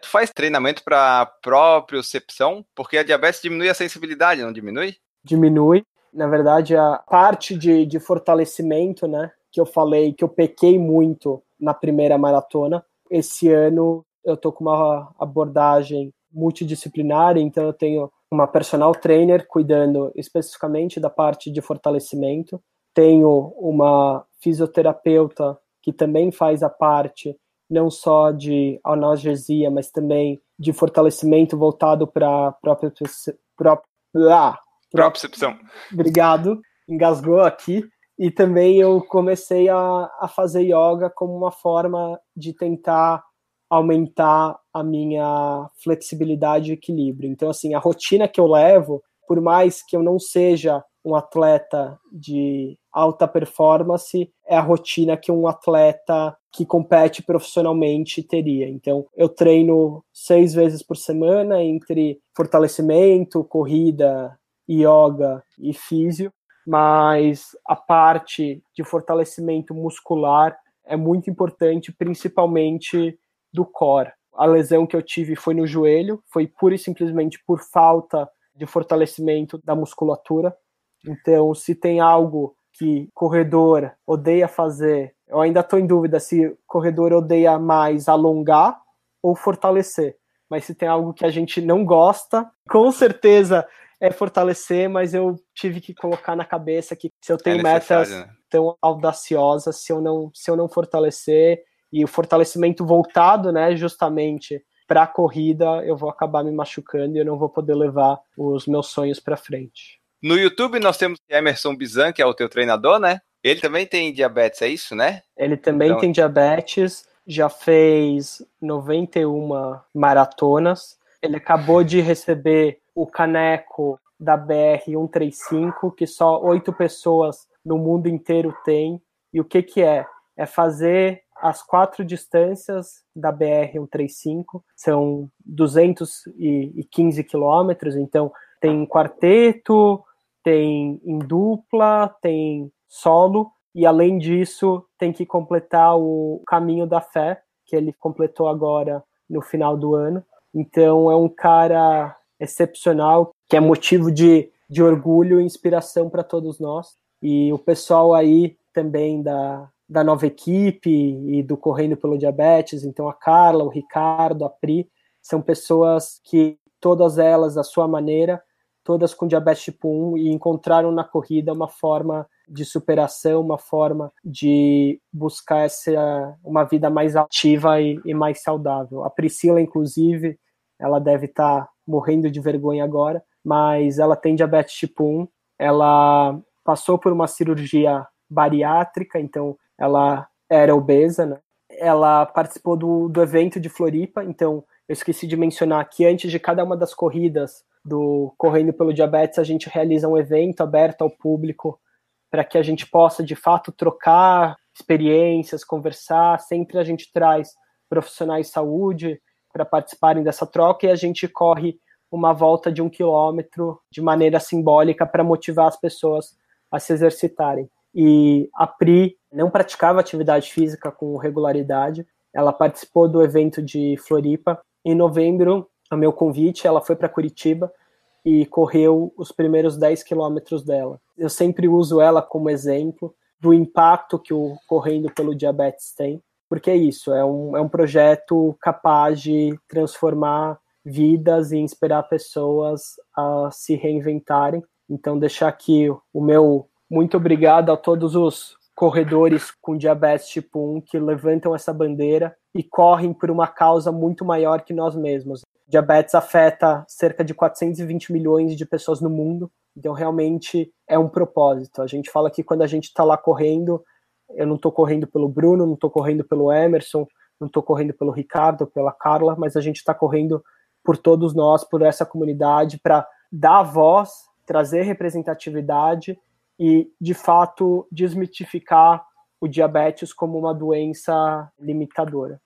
Speaker 1: Tu faz treinamento para propriocepção? Porque a diabetes diminui a sensibilidade, não diminui?
Speaker 2: Diminui. Na verdade, a parte de, de fortalecimento, né, que eu falei que eu pequei muito na primeira maratona. Esse ano eu tô com uma abordagem multidisciplinar, então eu tenho uma personal trainer cuidando especificamente da parte de fortalecimento, tenho uma fisioterapeuta que também faz a parte não só de analgesia, mas também de fortalecimento voltado para a própria
Speaker 1: ah, propriocepção.
Speaker 2: Obrigado, engasgou aqui. E também eu comecei a, a fazer yoga como uma forma de tentar aumentar a minha flexibilidade e equilíbrio. Então, assim, a rotina que eu levo, por mais que eu não seja um atleta de alta performance é a rotina que um atleta que compete profissionalmente teria. Então, eu treino seis vezes por semana entre fortalecimento, corrida, yoga e físio, mas a parte de fortalecimento muscular é muito importante, principalmente do core. A lesão que eu tive foi no joelho, foi pura e simplesmente por falta de fortalecimento da musculatura. Então, se tem algo que corredor odeia fazer, eu ainda estou em dúvida se corredor odeia mais alongar ou fortalecer. Mas se tem algo que a gente não gosta, com certeza é fortalecer, mas eu tive que colocar na cabeça que se eu tenho é metas né? tão audaciosas, se eu não se eu não fortalecer e o fortalecimento voltado, né, justamente para a corrida, eu vou acabar me machucando e eu não vou poder levar os meus sonhos para frente.
Speaker 1: No YouTube nós temos Emerson Bizan, que é o teu treinador, né? Ele também tem diabetes, é isso, né?
Speaker 2: Ele também então... tem diabetes, já fez 91 maratonas. Ele acabou de receber o caneco da BR 135, que só oito pessoas no mundo inteiro têm. E o que, que é? É fazer as quatro distâncias da BR 135, são 215 quilômetros, então tem quarteto, tem em dupla, tem solo, e além disso, tem que completar o caminho da fé, que ele completou agora no final do ano. Então é um cara excepcional, que é motivo de, de orgulho e inspiração para todos nós. E o pessoal aí também da, da nova equipe e do Correndo pelo Diabetes, então a Carla, o Ricardo, a Pri, são pessoas que todas elas, à sua maneira, todas com diabetes tipo 1 e encontraram na corrida uma forma de superação, uma forma de buscar essa, uma vida mais ativa e, e mais saudável. A Priscila, inclusive, ela deve estar tá morrendo de vergonha agora, mas ela tem diabetes tipo 1, ela passou por uma cirurgia bariátrica, então ela era obesa, né? Ela participou do, do evento de Floripa, então eu esqueci de mencionar que antes de cada uma das corridas do Correndo pelo Diabetes, a gente realiza um evento aberto ao público para que a gente possa, de fato, trocar experiências, conversar. Sempre a gente traz profissionais de saúde para participarem dessa troca e a gente corre uma volta de um quilômetro de maneira simbólica para motivar as pessoas a se exercitarem. E a Pri não praticava atividade física com regularidade. Ela participou do evento de Floripa. Em novembro, a meu convite, ela foi para Curitiba e correu os primeiros 10 quilômetros dela. Eu sempre uso ela como exemplo do impacto que o Correndo pelo Diabetes tem, porque é isso, é um, é um projeto capaz de transformar vidas e inspirar pessoas a se reinventarem. Então, deixar aqui o meu muito obrigado a todos os corredores com diabetes tipo 1 que levantam essa bandeira e correm por uma causa muito maior que nós mesmos diabetes afeta cerca de 420 milhões de pessoas no mundo, então realmente é um propósito. A gente fala que quando a gente está lá correndo, eu não estou correndo pelo Bruno, não estou correndo pelo Emerson, não estou correndo pelo Ricardo, pela Carla, mas a gente está correndo por todos nós, por essa comunidade, para dar voz, trazer representatividade e, de fato, desmitificar o diabetes como uma doença limitadora.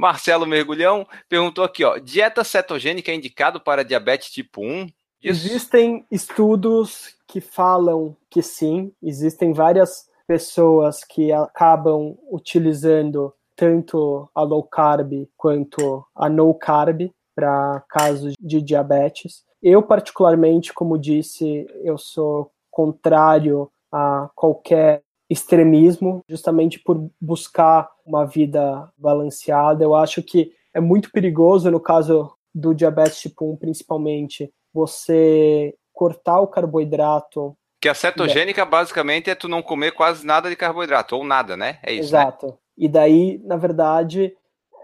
Speaker 1: Marcelo Mergulhão perguntou aqui, ó, dieta cetogênica é indicado para diabetes tipo 1?
Speaker 2: Isso. Existem estudos que falam que sim, existem várias pessoas que acabam utilizando tanto a low carb quanto a no carb para casos de diabetes. Eu particularmente, como disse, eu sou contrário a qualquer extremismo, justamente por buscar uma vida balanceada. Eu acho que é muito perigoso, no caso do diabetes tipo 1, principalmente, você cortar o carboidrato.
Speaker 1: Que a cetogênica, basicamente, é tu não comer quase nada de carboidrato, ou nada, né? É isso.
Speaker 2: Né? Exato.
Speaker 1: Né?
Speaker 2: E daí, na verdade,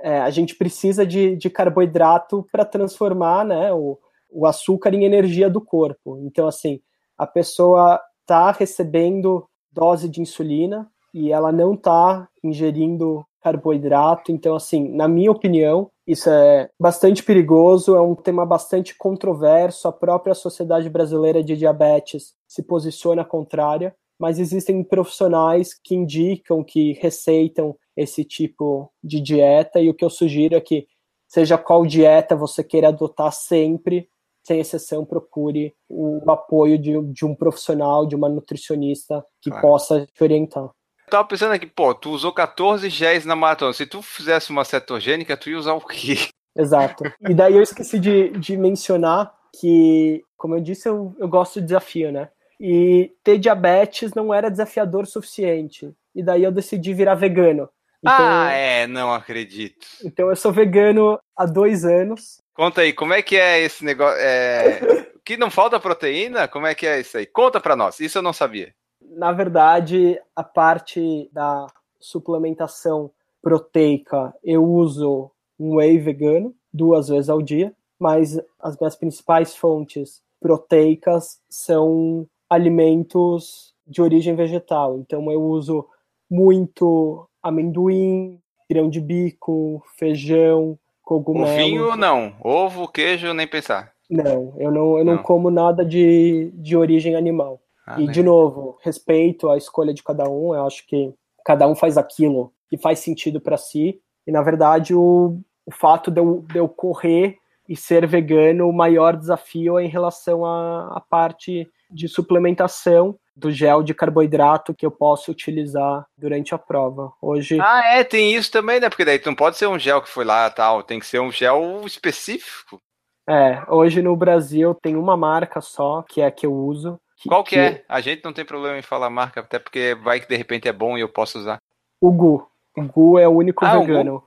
Speaker 2: é, a gente precisa de, de carboidrato para transformar né, o, o açúcar em energia do corpo. Então, assim, a pessoa está recebendo dose de insulina e ela não está ingerindo carboidrato. Então, assim, na minha opinião, isso é bastante perigoso, é um tema bastante controverso. A própria Sociedade Brasileira de Diabetes se posiciona contrária. mas existem profissionais que indicam, que receitam esse tipo de dieta, e o que eu sugiro é que, seja qual dieta você queira adotar sempre, sem exceção, procure o apoio de, de um profissional, de uma nutricionista que claro. possa te orientar.
Speaker 1: Eu tava pensando aqui, pô, tu usou 14 géis na maratona. Se tu fizesse uma cetogênica, tu ia usar o quê?
Speaker 2: Exato. E daí eu esqueci de, de mencionar que, como eu disse, eu, eu gosto de desafio, né? E ter diabetes não era desafiador o suficiente. E daí eu decidi virar vegano.
Speaker 1: Então, ah, é, não acredito.
Speaker 2: Então eu sou vegano há dois anos.
Speaker 1: Conta aí, como é que é esse negócio? É... que não falta proteína? Como é que é isso aí? Conta pra nós, isso eu não sabia.
Speaker 2: Na verdade, a parte da suplementação proteica, eu uso um whey vegano duas vezes ao dia, mas as minhas principais fontes proteicas são alimentos de origem vegetal. Então eu uso muito amendoim, grão de bico, feijão, cogumelo.
Speaker 1: Ovinho não, ovo, queijo, nem pensar.
Speaker 2: Não, eu não, eu não, não como nada de, de origem animal. Ah, e, né? de novo, respeito à escolha de cada um, eu acho que cada um faz aquilo que faz sentido para si. E, na verdade, o, o fato de eu, de eu correr e ser vegano, o maior desafio é em relação à, à parte de suplementação do gel de carboidrato que eu posso utilizar durante a prova. Hoje.
Speaker 1: Ah, é, tem isso também, né? Porque daí não pode ser um gel que foi lá tal, tem que ser um gel específico.
Speaker 2: É, hoje no Brasil tem uma marca só, que é a que eu uso.
Speaker 1: Que, Qual que, que, é? A gente não tem problema em falar marca, até porque vai que de repente é bom e eu posso usar.
Speaker 2: O Gu. O Gu é o único ah, vegano. O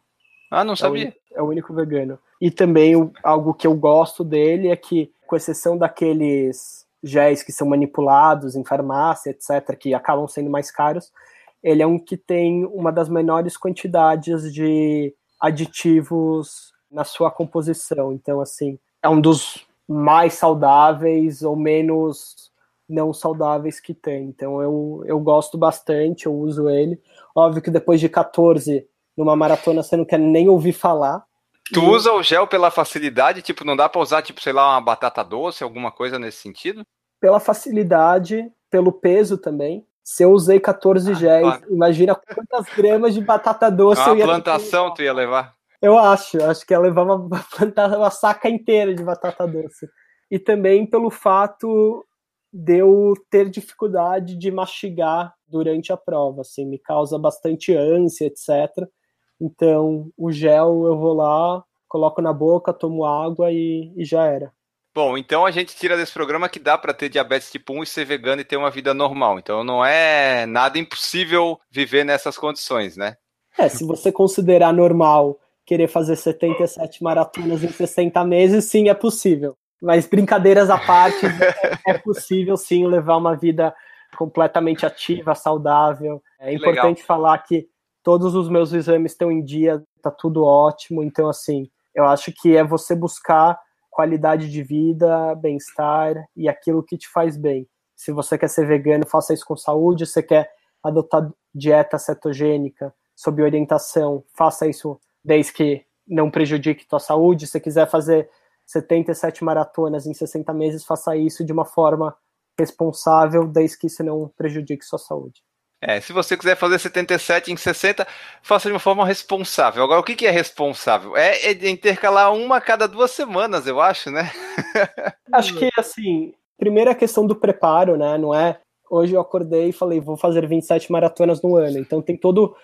Speaker 1: ah, não sabia.
Speaker 2: É o, é o único vegano. E também algo que eu gosto dele é que, com exceção daqueles géis que são manipulados em farmácia, etc., que acabam sendo mais caros, ele é um que tem uma das menores quantidades de aditivos na sua composição. Então, assim, é um dos mais saudáveis ou menos não saudáveis que tem. Então, eu, eu gosto bastante, eu uso ele. Óbvio que depois de 14, numa maratona, você não quer nem ouvir falar.
Speaker 1: Tu usa o gel pela facilidade, tipo, não dá para usar, tipo, sei lá, uma batata doce, alguma coisa nesse sentido?
Speaker 2: Pela facilidade, pelo peso também. Se eu usei 14 ah, géis, claro. imagina quantas gramas de batata doce
Speaker 1: uma
Speaker 2: eu ia
Speaker 1: plantação tu ia levar.
Speaker 2: Eu acho, acho que ia levar uma, uma saca inteira de batata doce. E também pelo fato de eu ter dificuldade de mastigar durante a prova, assim, me causa bastante ânsia, etc. Então, o gel eu vou lá, coloco na boca, tomo água e, e já era.
Speaker 1: Bom, então a gente tira desse programa que dá para ter diabetes tipo 1 e ser vegano e ter uma vida normal. Então não é nada impossível viver nessas condições, né?
Speaker 2: É, se você considerar normal querer fazer 77 maratonas em 60 meses, sim, é possível. Mas brincadeiras à parte, é, é possível sim levar uma vida completamente ativa, saudável. É importante legal. falar que todos os meus exames estão em dia, tá tudo ótimo. Então, assim, eu acho que é você buscar qualidade de vida, bem-estar e aquilo que te faz bem. Se você quer ser vegano, faça isso com saúde. Se você quer adotar dieta cetogênica sob orientação, faça isso desde que não prejudique tua saúde. Se quiser fazer 77 maratonas em 60 meses, faça isso de uma forma responsável, desde que isso não prejudique sua saúde.
Speaker 1: É, se você quiser fazer 77 em 60, faça de uma forma responsável. Agora, o que, que é responsável? É, é intercalar uma a cada duas semanas, eu acho, né?
Speaker 2: acho que, assim, primeiro a questão do preparo, né? Não é. Hoje eu acordei e falei, vou fazer 27 maratonas no ano. Então tem todo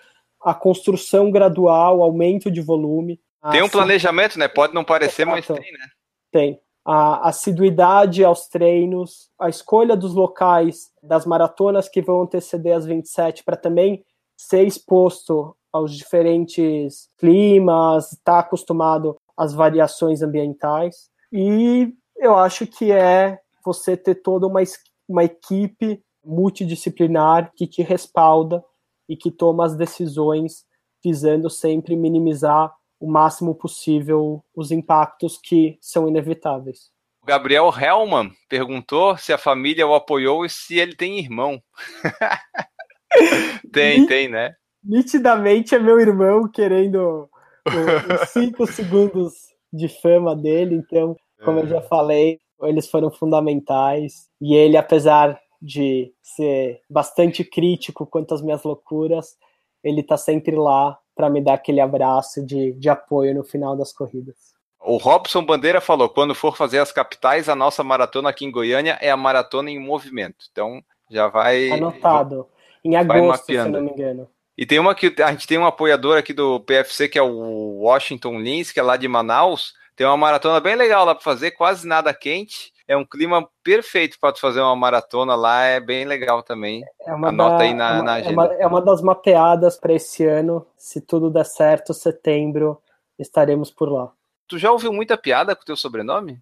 Speaker 2: a construção gradual, aumento de volume.
Speaker 1: Tem um planejamento, né? Pode não parecer, mas tem, né?
Speaker 2: Tem a assiduidade aos treinos, a escolha dos locais das maratonas que vão anteceder as 27 para também ser exposto aos diferentes climas, estar tá acostumado às variações ambientais. E eu acho que é você ter toda uma, uma equipe multidisciplinar que te respalda e que toma as decisões visando sempre minimizar o máximo possível os impactos que são inevitáveis.
Speaker 1: O Gabriel Hellman perguntou se a família o apoiou e se ele tem irmão. tem, tem, né?
Speaker 2: Nitidamente é meu irmão querendo os cinco segundos de fama dele, então, como eu já falei, eles foram fundamentais. E ele, apesar de ser bastante crítico quanto às minhas loucuras, ele tá sempre lá para me dar aquele abraço de, de apoio no final das corridas.
Speaker 1: O Robson Bandeira falou: quando for fazer as capitais, a nossa maratona aqui em Goiânia é a maratona em movimento. Então já vai.
Speaker 2: Anotado. Em agosto, se não me engano.
Speaker 1: E tem uma que a gente tem um apoiador aqui do PFC, que é o Washington Lins, que é lá de Manaus. Tem uma maratona bem legal lá para fazer, quase nada quente. É um clima perfeito para fazer uma maratona lá, é bem legal também.
Speaker 2: É uma Anota da, aí na, é uma, na agenda. É uma, é uma das mapeadas para esse ano. Se tudo der certo, setembro, estaremos por lá.
Speaker 1: Tu já ouviu muita piada com o teu sobrenome?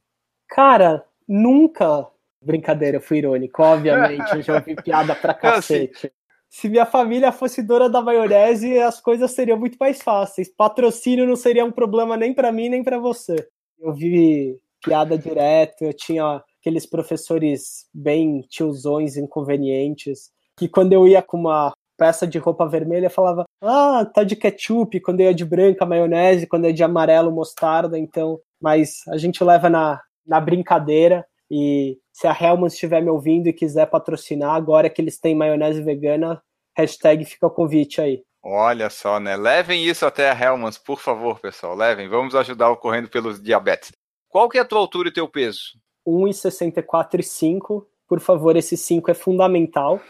Speaker 2: Cara, nunca. Brincadeira, eu fui irônico, obviamente. eu já ouvi piada pra cacete. Se minha família fosse dona da maionese, as coisas seriam muito mais fáceis. Patrocínio não seria um problema nem para mim, nem para você. Eu vi piada direto, eu tinha aqueles professores bem tiozões, inconvenientes, que quando eu ia com uma peça de roupa vermelha, falava, ah, tá de ketchup, quando eu ia de branca, maionese, quando eu ia de amarelo, mostarda, então, mas a gente leva na, na brincadeira, e se a Hellman estiver me ouvindo e quiser patrocinar, agora que eles têm maionese vegana, hashtag fica o convite aí.
Speaker 1: Olha só, né? Levem isso até a Hellmans, por favor, pessoal. Levem. Vamos ajudar o Correndo pelos Diabetes. Qual que é a tua altura e teu peso?
Speaker 2: 1,64 e 5. Por favor, esse 5 é fundamental.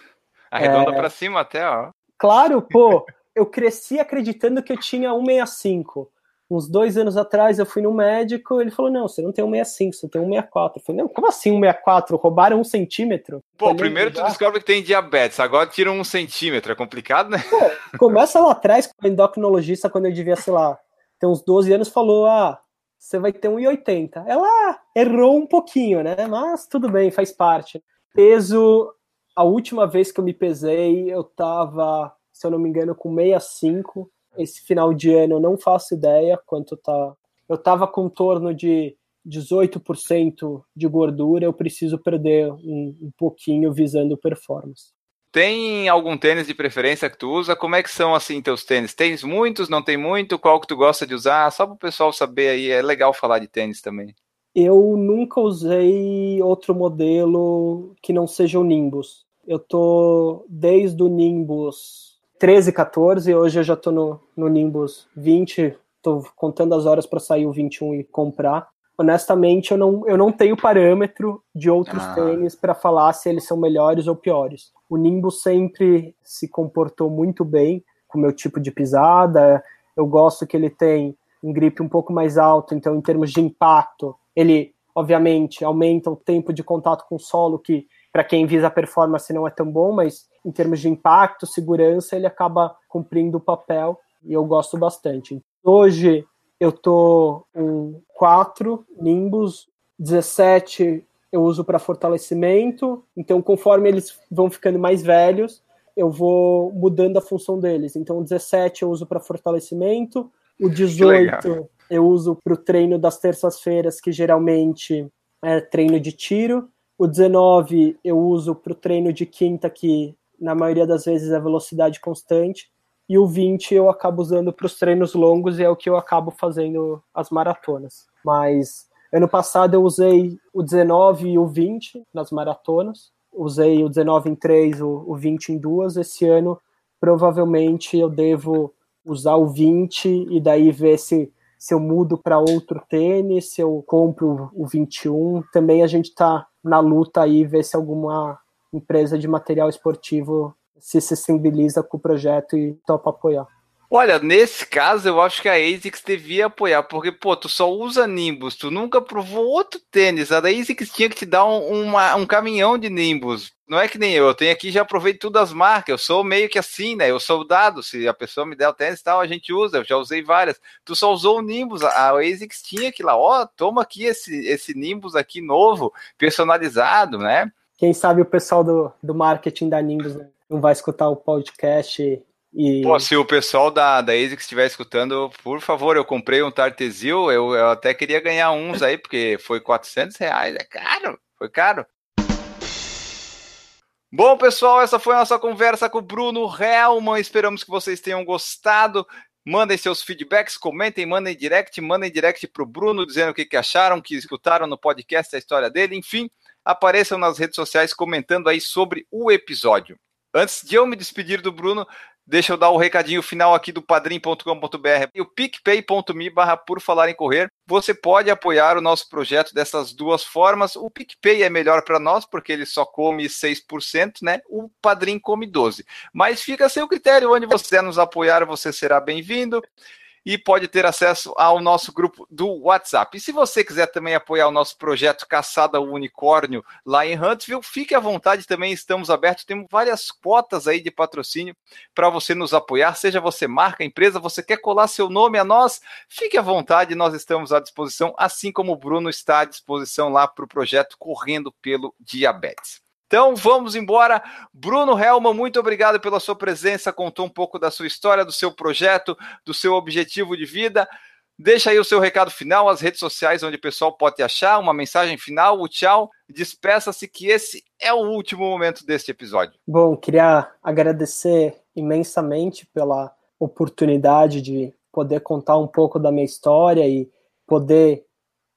Speaker 1: Arredonda é... para cima até, ó.
Speaker 2: Claro, pô. eu cresci acreditando que eu tinha 1,65 uns dois anos atrás eu fui no médico, ele falou: não, você não tem um 65, você tem um 64. Eu falei, não, como assim um 64? Roubaram um centímetro?
Speaker 1: Pô, falei, primeiro tu descobre que tem diabetes, agora tiram um centímetro, é complicado, né?
Speaker 2: Pô, começa lá atrás, com o endocrinologista, quando eu devia, sei lá, ter uns 12 anos, falou: ah, você vai ter um 1,80. Ela errou um pouquinho, né? Mas tudo bem, faz parte. Peso, a última vez que eu me pesei, eu tava, se eu não me engano, com 65 esse final de ano eu não faço ideia quanto tá. Eu tava com torno de 18% de gordura, eu preciso perder um, um pouquinho visando performance.
Speaker 1: Tem algum tênis de preferência que tu usa? Como é que são assim teus tênis? Tens muitos, não tem muito? Qual que tu gosta de usar? Só para o pessoal saber aí, é legal falar de tênis também.
Speaker 2: Eu nunca usei outro modelo que não seja o Nimbus. Eu tô desde o Nimbus 13, 14, hoje eu já tô no, no Nimbus 20, tô contando as horas para sair o 21 e comprar. Honestamente, eu não, eu não tenho parâmetro de outros ah. tênis para falar se eles são melhores ou piores. O Nimbus sempre se comportou muito bem com o meu tipo de pisada. Eu gosto que ele tem um grip um pouco mais alto, então em termos de impacto, ele obviamente aumenta o tempo de contato com o solo, que para quem visa performance não é tão bom, mas em termos de impacto, segurança, ele acaba cumprindo o papel e eu gosto bastante. Hoje eu tô com 4 Nimbus, 17 eu uso para fortalecimento, então conforme eles vão ficando mais velhos, eu vou mudando a função deles. Então o 17 eu uso para fortalecimento, o 18 eu uso para o treino das terças-feiras, que geralmente é treino de tiro. O 19 eu uso para o treino de quinta, que na maioria das vezes é velocidade constante. E o 20 eu acabo usando para os treinos longos e é o que eu acabo fazendo as maratonas. Mas ano passado eu usei o 19 e o 20 nas maratonas. Usei o 19 em 3, o, o 20 em duas. Esse ano provavelmente eu devo usar o 20 e daí ver se se eu mudo para outro tênis, se eu compro o 21. Também a gente está na luta aí, ver se alguma empresa de material esportivo se sensibiliza com o projeto e topa apoiar.
Speaker 1: Olha, nesse caso eu acho que a ASICS devia apoiar, porque, pô, tu só usa Nimbus, tu nunca provou outro tênis, a da ASICS tinha que te dar um, uma, um caminhão de Nimbus. Não é que nem eu, eu tenho aqui, já provei tudo as marcas, eu sou meio que assim, né? Eu sou dado, se a pessoa me der o tênis e tal, a gente usa, eu já usei várias. Tu só usou o Nimbus, a ASICS tinha que lá, ó, toma aqui esse, esse Nimbus aqui novo, personalizado, né?
Speaker 2: Quem sabe o pessoal do, do marketing da Nimbus né? Não vai escutar o podcast e...
Speaker 1: Pô, se o pessoal da, da ASICS estiver escutando, por favor, eu comprei um Tartesil, eu, eu até queria ganhar uns aí, porque foi 400 reais, é caro, foi caro. Bom, pessoal, essa foi a nossa conversa com o Bruno Helman. Esperamos que vocês tenham gostado. Mandem seus feedbacks, comentem, mandem direct, mandem direct para o Bruno dizendo o que, que acharam, que escutaram no podcast a história dele. Enfim, apareçam nas redes sociais comentando aí sobre o episódio. Antes de eu me despedir do Bruno, Deixa eu dar o um recadinho final aqui do padrim.com.br e o picpay.me barra por falar em correr. Você pode apoiar o nosso projeto dessas duas formas. O PicPay é melhor para nós porque ele só come 6%, né? O Padrim come 12%. Mas fica a seu critério, onde você nos apoiar, você será bem-vindo e pode ter acesso ao nosso grupo do WhatsApp. E se você quiser também apoiar o nosso projeto Caçada ao Unicórnio lá em Huntsville, fique à vontade também, estamos abertos, temos várias cotas aí de patrocínio para você nos apoiar, seja você marca, empresa, você quer colar seu nome a nós, fique à vontade, nós estamos à disposição, assim como o Bruno está à disposição lá para o projeto Correndo pelo Diabetes. Então vamos embora. Bruno Helman, muito obrigado pela sua presença. Contou um pouco da sua história, do seu projeto, do seu objetivo de vida. Deixa aí o seu recado final, as redes sociais onde o pessoal pode te achar, uma mensagem final, o tchau. Despeça-se que esse é o último momento deste episódio.
Speaker 2: Bom, queria agradecer imensamente pela oportunidade de poder contar um pouco da minha história e poder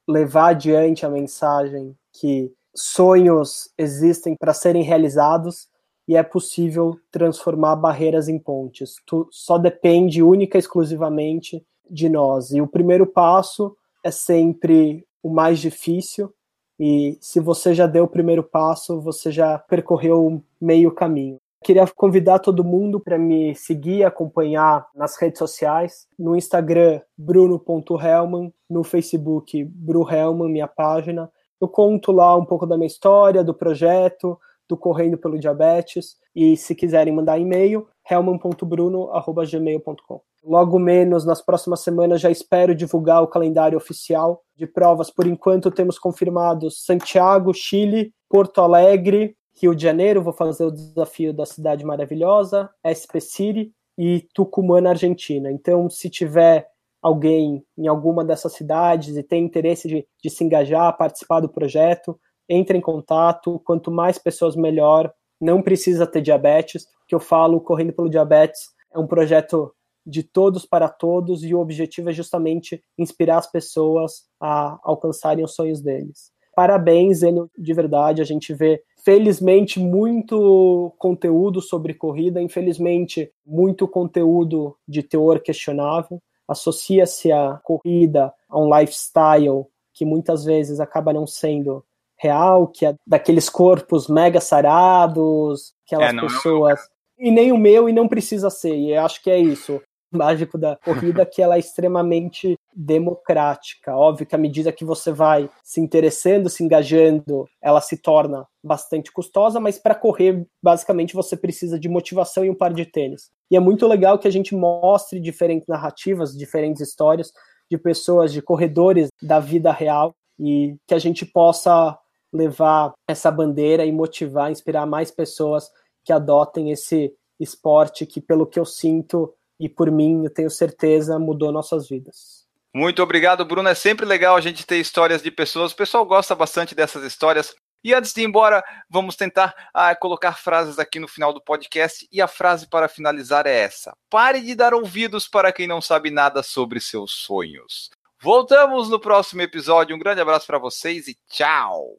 Speaker 2: levar adiante a mensagem que sonhos existem para serem realizados e é possível transformar barreiras em pontes. Tu, só depende única e exclusivamente de nós. E o primeiro passo é sempre o mais difícil. E se você já deu o primeiro passo, você já percorreu meio caminho. Queria convidar todo mundo para me seguir, acompanhar nas redes sociais, no Instagram bruno.helman, no Facebook Bru Helman, minha página, eu conto lá um pouco da minha história, do projeto, do Correndo pelo Diabetes. E se quiserem mandar e-mail, helman.bruno.gmail.com. Logo menos, nas próximas semanas, já espero divulgar o calendário oficial de provas. Por enquanto, temos confirmados Santiago, Chile, Porto Alegre, Rio de Janeiro, vou fazer o desafio da Cidade Maravilhosa, SP City e Tucumã, na Argentina. Então, se tiver alguém em alguma dessas cidades e tem interesse de, de se engajar, participar do projeto, entre em contato. Quanto mais pessoas, melhor. Não precisa ter diabetes, que eu falo, Correndo pelo Diabetes é um projeto de todos para todos e o objetivo é justamente inspirar as pessoas a alcançarem os sonhos deles. Parabéns, Enio, de verdade. A gente vê, felizmente, muito conteúdo sobre corrida, infelizmente, muito conteúdo de teor questionável associa-se a corrida a um lifestyle que muitas vezes acaba não sendo real, que é daqueles corpos mega sarados, aquelas é, pessoas. É e nem o meu, e não precisa ser. E eu acho que é isso mágico da corrida que ela é extremamente democrática. Óbvio que à medida que você vai se interessando, se engajando, ela se torna bastante custosa, mas para correr, basicamente, você precisa de motivação e um par de tênis. E é muito legal que a gente mostre diferentes narrativas, diferentes histórias de pessoas, de corredores da vida real e que a gente possa levar essa bandeira e motivar, inspirar mais pessoas que adotem esse esporte que, pelo que eu sinto, e por mim, eu tenho certeza, mudou nossas vidas.
Speaker 1: Muito obrigado, Bruno. É sempre legal a gente ter histórias de pessoas. O pessoal gosta bastante dessas histórias. E antes de ir embora, vamos tentar ah, colocar frases aqui no final do podcast. E a frase para finalizar é essa: Pare de dar ouvidos para quem não sabe nada sobre seus sonhos. Voltamos no próximo episódio. Um grande abraço para vocês e tchau!